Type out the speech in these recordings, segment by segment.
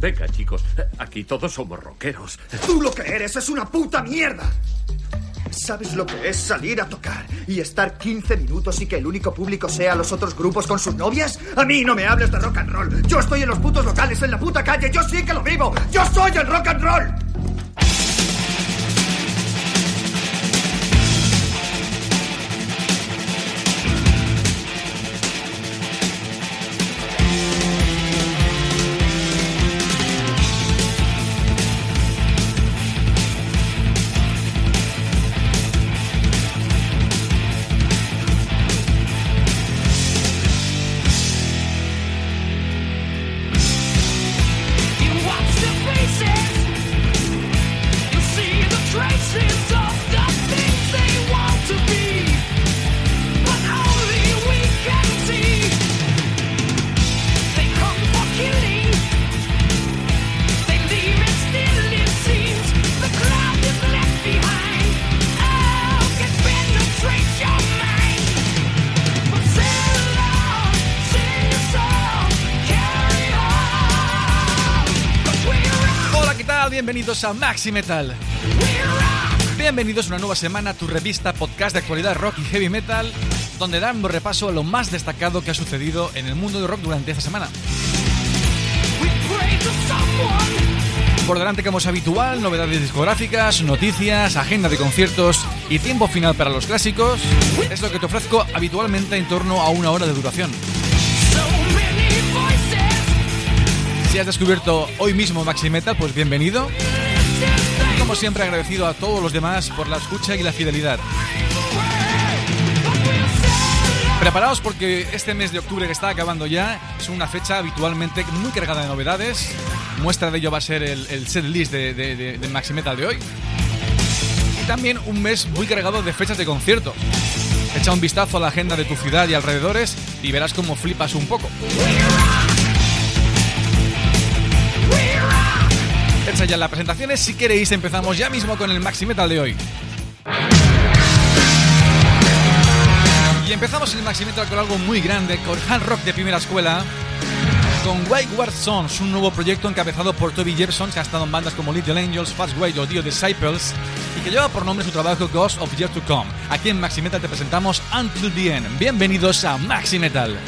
Venga, chicos, aquí todos somos rockeros. Tú lo que eres es una puta mierda. ¿Sabes lo que es salir a tocar y estar 15 minutos y que el único público sea los otros grupos con sus novias? A mí no me hables de rock and roll. Yo estoy en los putos locales, en la puta calle. Yo sí que lo vivo. Yo soy el rock and roll. Bienvenidos a Maxi Metal. Bienvenidos una nueva semana a tu revista podcast de actualidad rock y heavy metal, donde damos repaso a lo más destacado que ha sucedido en el mundo del rock durante esta semana. Por delante, como es habitual, novedades discográficas, noticias, agenda de conciertos y tiempo final para los clásicos. Es lo que te ofrezco habitualmente en torno a una hora de duración. Si has descubierto hoy mismo Maxi Metal, pues bienvenido. Y como siempre agradecido a todos los demás por la escucha y la fidelidad. Preparaos porque este mes de octubre que está acabando ya es una fecha habitualmente muy cargada de novedades. Muestra de ello va a ser el, set list de, de, Metal de hoy. Y también un mes muy cargado de fechas de conciertos. Echa un vistazo a la agenda de tu ciudad y alrededores y verás cómo flipas un poco. Hecha ya las presentaciones, si queréis empezamos ya mismo con el Maxi Metal de hoy. Y empezamos el Maxi Metal con algo muy grande, con hard rock de primera escuela, con Wayward Sons, un nuevo proyecto encabezado por Toby Jefferson, que ha estado en bandas como Little Angels, Fast Way o Dio Disciples, y que lleva por nombre su trabajo Ghost of Year to Come. Aquí en Maxi Metal te presentamos Until the End. Bienvenidos a Maxi Metal.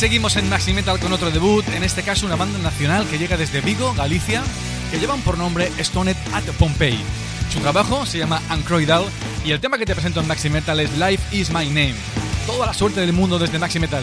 Seguimos en Maxi Metal con otro debut, en este caso una banda nacional que llega desde Vigo, Galicia, que llevan por nombre Stoned at Pompeii. Su trabajo se llama Ancroidal y el tema que te presento en Maxi Metal es Life is My Name. Toda la suerte del mundo desde Maxi Metal.